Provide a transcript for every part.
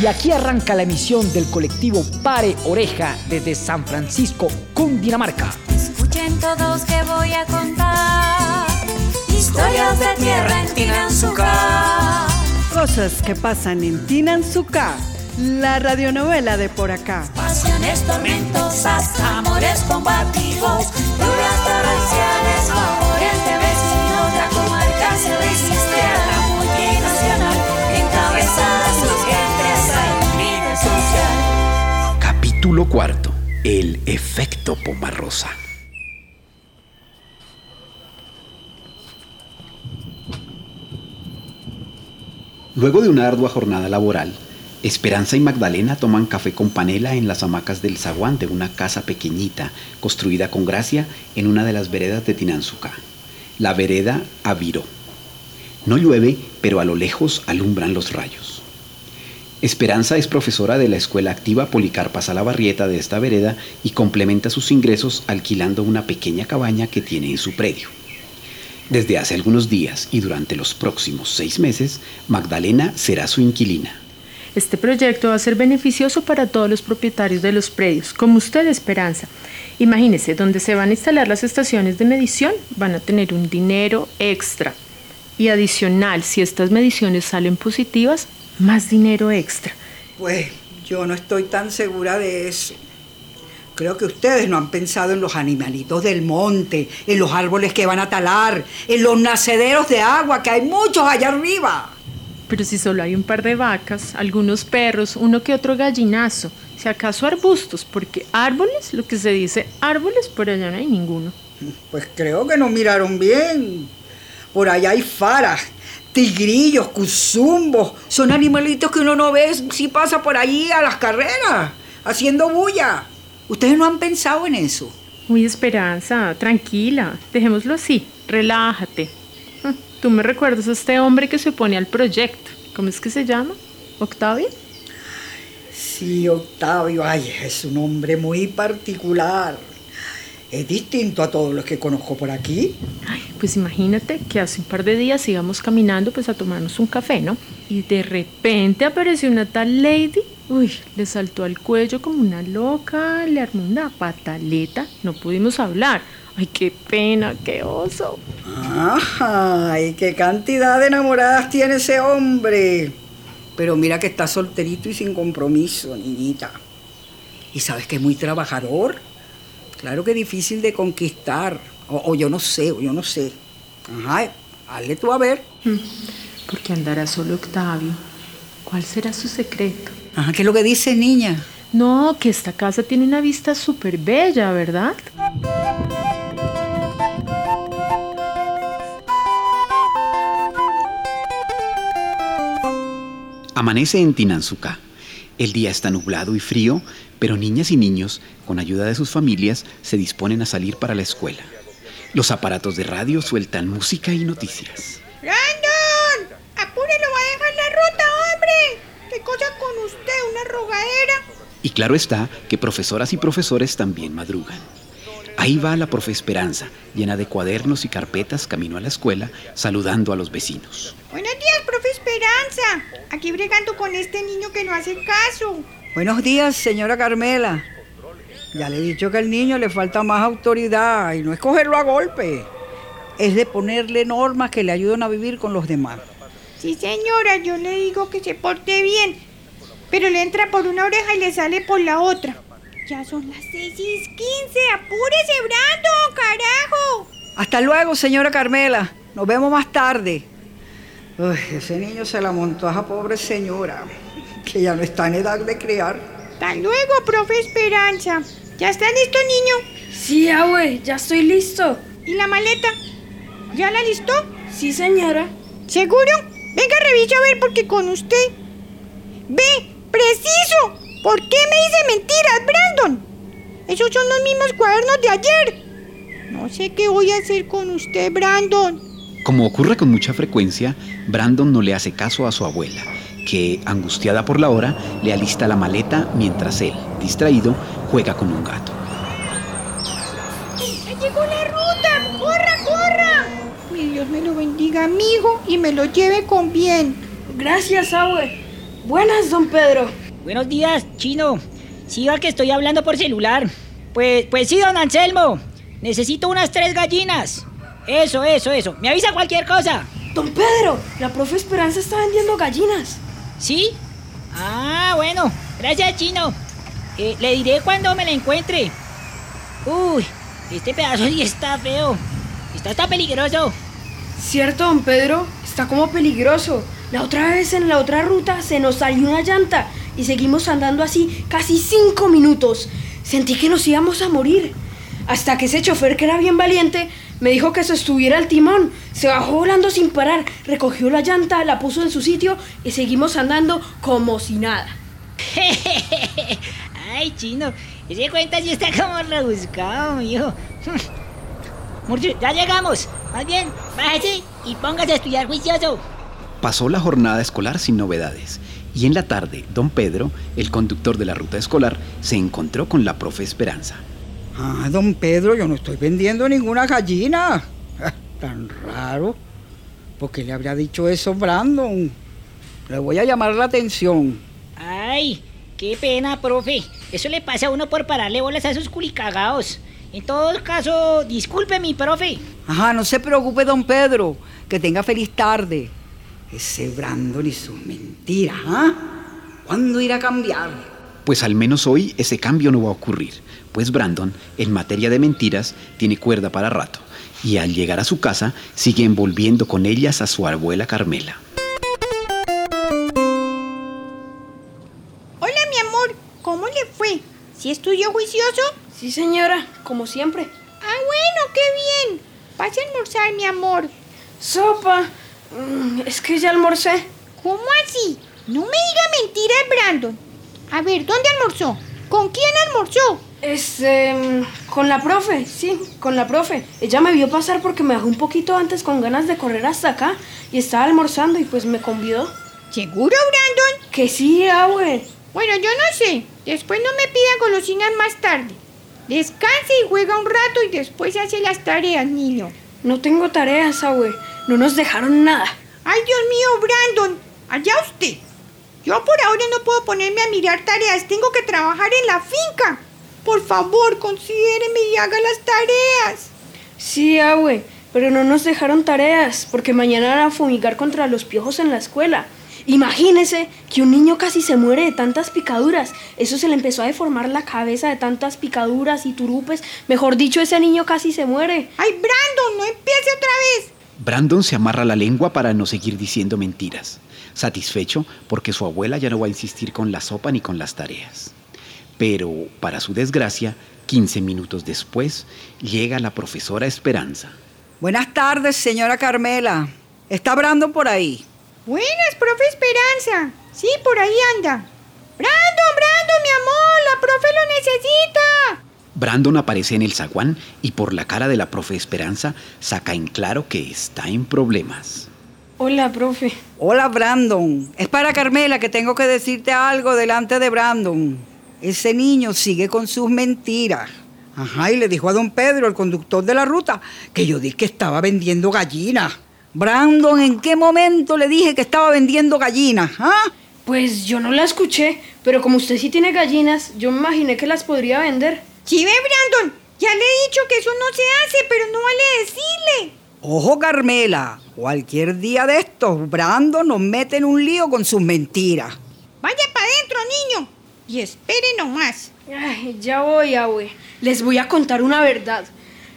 Y aquí arranca la emisión del colectivo Pare Oreja desde San Francisco, Cundinamarca. Escuchen todos que voy a contar historias de tierra en Tinanzuca. Cosas que pasan en Tinanzuca, la radionovela de por acá. Pasiones tormentosas, amores combativos, lluvias Cuarto. El efecto Pomarrosa. Luego de una ardua jornada laboral, Esperanza y Magdalena toman café con panela en las hamacas del zaguán de una casa pequeñita, construida con gracia en una de las veredas de Tinanzuca. La vereda Aviró. No llueve, pero a lo lejos alumbran los rayos. Esperanza es profesora de la escuela activa Policarpa Salabarrieta de esta vereda y complementa sus ingresos alquilando una pequeña cabaña que tiene en su predio. Desde hace algunos días y durante los próximos seis meses, Magdalena será su inquilina. Este proyecto va a ser beneficioso para todos los propietarios de los predios, como usted, Esperanza. Imagínese, donde se van a instalar las estaciones de medición, van a tener un dinero extra. Y adicional, si estas mediciones salen positivas, más dinero extra. Pues yo no estoy tan segura de eso. Creo que ustedes no han pensado en los animalitos del monte, en los árboles que van a talar, en los nacederos de agua, que hay muchos allá arriba. Pero si solo hay un par de vacas, algunos perros, uno que otro gallinazo, si acaso arbustos, porque árboles, lo que se dice árboles, por allá no hay ninguno. Pues creo que no miraron bien. Por allá hay faras, tigrillos, cuzumbos. Son animalitos que uno no ve si pasa por allí a las carreras, haciendo bulla. ¿Ustedes no han pensado en eso? Uy, Esperanza, tranquila, dejémoslo así, relájate. Ah, Tú me recuerdas a este hombre que se opone al proyecto. ¿Cómo es que se llama? ¿Octavio? Sí, Octavio, ay, es un hombre muy particular. Es distinto a todos los que conozco por aquí. Ay, pues imagínate que hace un par de días íbamos caminando pues a tomarnos un café, ¿no? Y de repente apareció una tal lady. Uy, le saltó al cuello como una loca, le armó una pataleta, no pudimos hablar. Ay, qué pena, qué oso. Ay, qué cantidad de enamoradas tiene ese hombre. Pero mira que está solterito y sin compromiso, niñita. Y sabes que es muy trabajador. Claro que es difícil de conquistar. O, o yo no sé, o yo no sé. Ajá, hazle tú a ver. ¿Por qué andará solo Octavio? ¿Cuál será su secreto? Ajá, ¿qué es lo que dice, niña? No, que esta casa tiene una vista súper bella, ¿verdad? Amanece en Tinanzuca. El día está nublado y frío, pero niñas y niños, con ayuda de sus familias, se disponen a salir para la escuela. Los aparatos de radio sueltan música y noticias. ¡Brandon! ¡Apúrelo, va a dejar la ruta, hombre! ¿Qué cosa con usted? ¿Una rogadera? Y claro está que profesoras y profesores también madrugan. Ahí va la profe Esperanza, llena de cuadernos y carpetas camino a la escuela, saludando a los vecinos. Buenos días, profe Esperanza. Aquí bregando con este niño que no hace caso. Buenos días, señora Carmela. Ya le he dicho que al niño le falta más autoridad y no es cogerlo a golpe. Es de ponerle normas que le ayuden a vivir con los demás. Sí, señora, yo le digo que se porte bien. Pero le entra por una oreja y le sale por la otra. Ya son las 6 y 15. ¡Apúrese, Brandon, carajo! Hasta luego, señora Carmela. Nos vemos más tarde. Uy, ese niño se la montó a esa pobre señora, que ya no está en edad de criar. Hasta luego, profe Esperanza. ¿Ya está listo, niño? Sí, abue, ya estoy listo. ¿Y la maleta? ¿Ya la listó? Sí, señora. ¿Seguro? Venga, revise a ver porque con usted. ¡Ve! ¡Preciso! ¿Por qué me dice mentiras, Brandon? Esos son los mismos cuadernos de ayer. No sé qué voy a hacer con usted, Brandon. Como ocurre con mucha frecuencia, Brandon no le hace caso a su abuela, que, angustiada por la hora, le alista la maleta mientras él, distraído, juega con un gato. ¡Ya llegó la ruta! ¡Corra, corra! Mi Dios me lo bendiga, amigo, y me lo lleve con bien. Gracias, abue. Buenas, don Pedro. Buenos días, chino. Siga que estoy hablando por celular. Pues, pues sí, don Anselmo. Necesito unas tres gallinas. Eso, eso, eso. Me avisa cualquier cosa. Don Pedro, la profe Esperanza está vendiendo gallinas. ¿Sí? Ah, bueno. Gracias, chino. Eh, le diré cuando me la encuentre. Uy, este pedazo sí está feo. Está, está peligroso. Cierto, don Pedro, está como peligroso. La otra vez en la otra ruta se nos salió una llanta y seguimos andando así casi cinco minutos. Sentí que nos íbamos a morir. Hasta que ese chofer, que era bien valiente, me dijo que se estuviera al timón. Se bajó volando sin parar, recogió la llanta, la puso en su sitio y seguimos andando como si nada. Ay, chino. Ese cuenta sí está como rebuscado, mijo. Murcio, ya llegamos. Más bien, bájese y póngase a estudiar juicioso. Pasó la jornada escolar sin novedades y en la tarde don Pedro, el conductor de la ruta escolar, se encontró con la profe Esperanza. Ah, don Pedro, yo no estoy vendiendo ninguna gallina. Ah, Tan raro. ¿Por qué le habría dicho eso Brandon? Le voy a llamar la atención. Ay, qué pena, profe. Eso le pasa a uno por pararle bolas a esos culicagados. En todo caso, disculpe mi profe. Ajá, no se preocupe, don Pedro. Que tenga feliz tarde. Ese Brandon y sus mentiras, ¿ah? ¿Cuándo irá a cambiar? Pues al menos hoy ese cambio no va a ocurrir, pues Brandon, en materia de mentiras, tiene cuerda para rato, y al llegar a su casa sigue envolviendo con ellas a su abuela Carmela. ¿Sí estudió juicioso? Sí, señora, como siempre. Ah, bueno, qué bien. Pase a almorzar, mi amor. Sopa. Mm, es que ya almorcé. ¿Cómo así? No me diga mentiras, Brandon. A ver, ¿dónde almorzó? ¿Con quién almorzó? Este, con la profe, sí, con la profe. Ella me vio pasar porque me dejó un poquito antes con ganas de correr hasta acá y estaba almorzando y pues me convidó. ¿Seguro, Brandon? Que sí, abue. Bueno, yo no sé. Después no me pida golosinas más tarde. Descanse y juega un rato y después hace las tareas, niño. No tengo tareas, abue. No nos dejaron nada. Ay, Dios mío, Brandon. Allá usted. Yo por ahora no puedo ponerme a mirar tareas. Tengo que trabajar en la finca. Por favor, considéreme y haga las tareas. Sí, abue, pero no nos dejaron tareas porque mañana van a fumigar contra los piojos en la escuela. Imagínese que un niño casi se muere de tantas picaduras. Eso se le empezó a deformar la cabeza de tantas picaduras y turupes. Mejor dicho, ese niño casi se muere. Ay, Brandon, no empiece otra vez. Brandon se amarra la lengua para no seguir diciendo mentiras, satisfecho porque su abuela ya no va a insistir con la sopa ni con las tareas. Pero, para su desgracia, 15 minutos después, llega la profesora Esperanza. Buenas tardes, señora Carmela. ¿Está Brandon por ahí? Buenas, profe Esperanza. Sí, por ahí anda. Brandon, Brandon, mi amor, la profe lo necesita. Brandon aparece en el zaguán y por la cara de la profe Esperanza saca en claro que está en problemas. Hola, profe. Hola, Brandon. Es para Carmela que tengo que decirte algo delante de Brandon. Ese niño sigue con sus mentiras. Ajá, y le dijo a don Pedro, el conductor de la ruta, que yo dije que estaba vendiendo gallinas. Brandon, ¿en qué momento le dije que estaba vendiendo gallinas? ¿Ah? Pues yo no la escuché, pero como usted sí tiene gallinas, yo me imaginé que las podría vender. Sí, ve, Brandon. Ya le he dicho que eso no se hace, pero no vale decirle. Ojo, Carmela. Cualquier día de estos, Brandon nos mete en un lío con sus mentiras. Vaya para adentro, niño. Y espere nomás. Ay, ya voy, abue. Les voy a contar una verdad.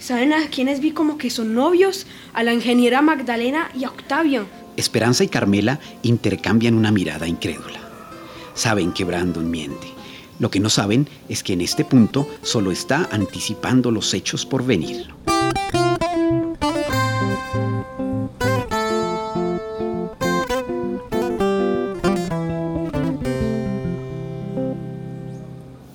¿Saben a quiénes vi como que son novios? A la ingeniera Magdalena y a Octavio. Esperanza y Carmela intercambian una mirada incrédula. Saben que Brandon miente. Lo que no saben es que en este punto solo está anticipando los hechos por venir.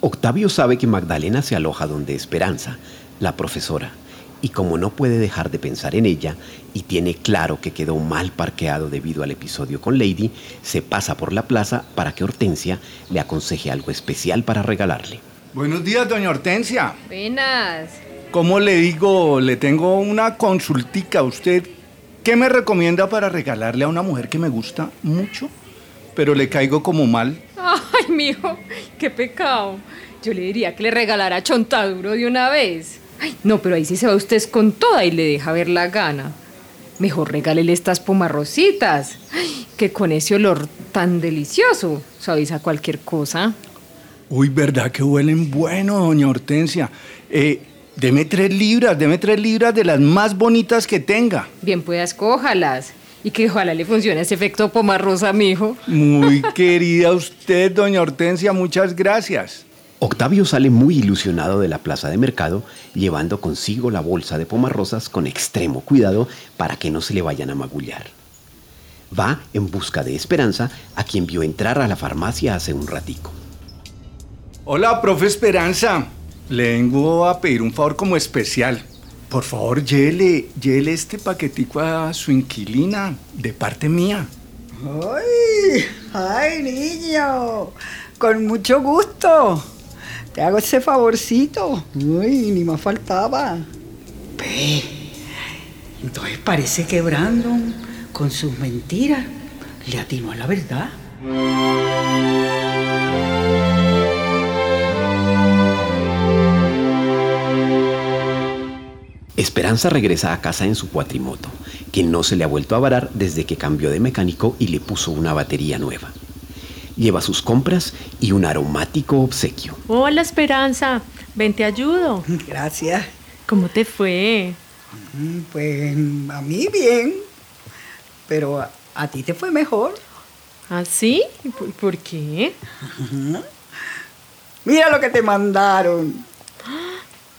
Octavio sabe que Magdalena se aloja donde Esperanza, la profesora, y como no puede dejar de pensar en ella y tiene claro que quedó mal parqueado debido al episodio con Lady, se pasa por la plaza para que Hortensia le aconseje algo especial para regalarle. Buenos días, doña Hortensia. Buenas. ¿Cómo le digo? Le tengo una consultica a usted. ¿Qué me recomienda para regalarle a una mujer que me gusta mucho, pero le caigo como mal. Ay, mijo, qué pecado. Yo le diría que le regalara chontaduro de una vez. Ay, no, pero ahí sí se va usted con toda y le deja ver la gana. Mejor regálele estas pomarrositas. Ay, que con ese olor tan delicioso suaviza cualquier cosa. Uy, ¿verdad que huelen bueno, doña Hortensia? Eh, deme tres libras, deme tres libras de las más bonitas que tenga. Bien, pues escójalas. Y que ojalá le funcione ese efecto pomarrosa, mijo. Muy querida usted, doña Hortensia, muchas gracias. Octavio sale muy ilusionado de la plaza de mercado, llevando consigo la bolsa de pomarrosas con extremo cuidado para que no se le vayan a magullar. Va en busca de Esperanza, a quien vio entrar a la farmacia hace un ratico. Hola, profe Esperanza. Le vengo a pedir un favor como especial. Por favor, llévele este paquetico a su inquilina, de parte mía. ¡Ay! ¡Ay, niño! Con mucho gusto. Te hago ese favorcito. Uy, ni más faltaba. Ve. Entonces parece que Brandon, con sus mentiras, le atinó a la verdad. Esperanza regresa a casa en su cuatrimoto, que no se le ha vuelto a varar desde que cambió de mecánico y le puso una batería nueva. Lleva sus compras y un aromático obsequio. Hola, Esperanza. Ven, te ayudo. Gracias. ¿Cómo te fue? Mm, Pues a mí bien, pero a, a ti te fue mejor. ¿Ah, sí? ¿Por, por qué? Mira lo que te mandaron.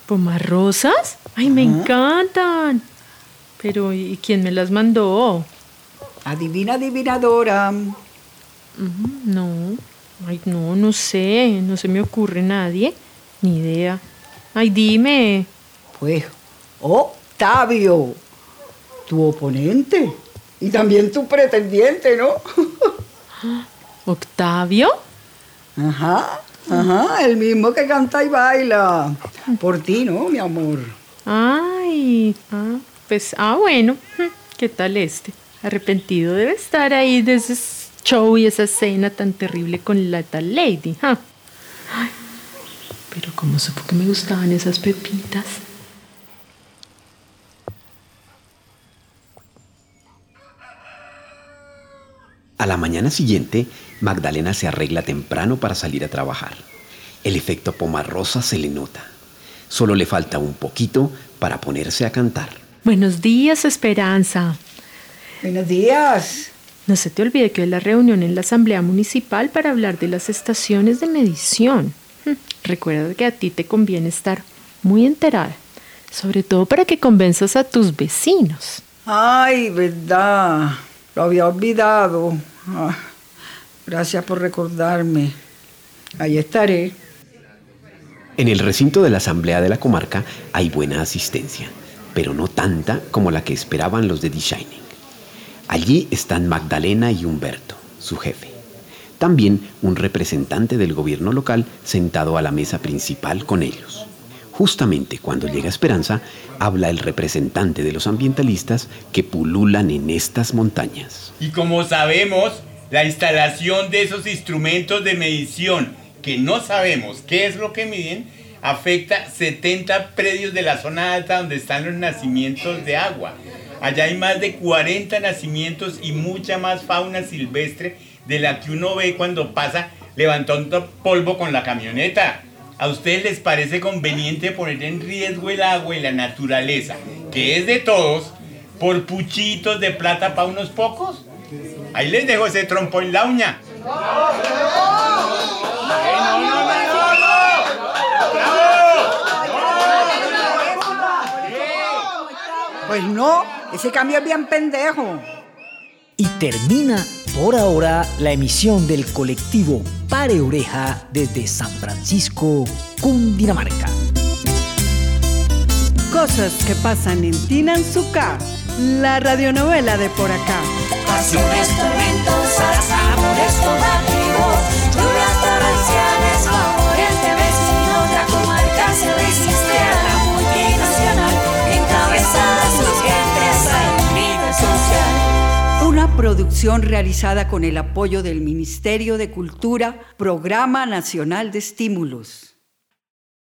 ¿Pomarrosas? ¡Ay, me encantan! Pero, ¿y quién me las mandó? Adivina, adivinadora. No, ay, no, no sé, no se me ocurre nadie, ni idea. Ay, dime. Pues Octavio, tu oponente y también tu pretendiente, ¿no? ¿Octavio? Ajá, ajá, el mismo que canta y baila. Por ti, ¿no, mi amor? Ay, ah, pues, ah, bueno, ¿qué tal este? Arrepentido debe estar ahí de show y esa escena tan terrible con la tal Lady. ah. Ay, pero ¿cómo supo que me gustaban esas pepitas? A la mañana siguiente, Magdalena se arregla temprano para salir a trabajar. El efecto pomarrosa se le nota. Solo le falta un poquito para ponerse a cantar. Buenos días, Esperanza. Buenos días. No se te olvide que es la reunión en la Asamblea Municipal para hablar de las estaciones de medición. Hm, Recuerda que a ti te conviene estar muy enterada, sobre todo para que convenzas a tus vecinos. Ay, verdad. Lo había olvidado. Ah, gracias por recordarme. Ahí estaré. En el recinto de la Asamblea de la Comarca hay buena asistencia, pero no tanta como la que esperaban los de Shining. Allí están Magdalena y Humberto, su jefe. También un representante del gobierno local sentado a la mesa principal con ellos. Justamente cuando llega Esperanza, habla el representante de los ambientalistas que pululan en estas montañas. Y como sabemos, la instalación de esos instrumentos de medición que no sabemos qué es lo que miden, afecta 70 predios de la zona alta donde están los nacimientos de agua. Allá hay más de 40 nacimientos y mucha más fauna silvestre de la que uno ve cuando pasa levantando polvo con la camioneta. ¿A ustedes les parece conveniente poner en riesgo el agua y la naturaleza, que es de todos, por puchitos de plata para unos pocos? Ahí les dejo ese trompo en la uña. Pues no, ese cambio es bien pendejo. Y termina por ahora la emisión del colectivo Pare Oreja desde San Francisco, Cundinamarca. Cosas que pasan en Tinanzuca, la radionovela de por acá. Pasiones, tormentosas, amores combativos, lluvias torrenciales, producción realizada con el apoyo del Ministerio de Cultura, Programa Nacional de Estímulos.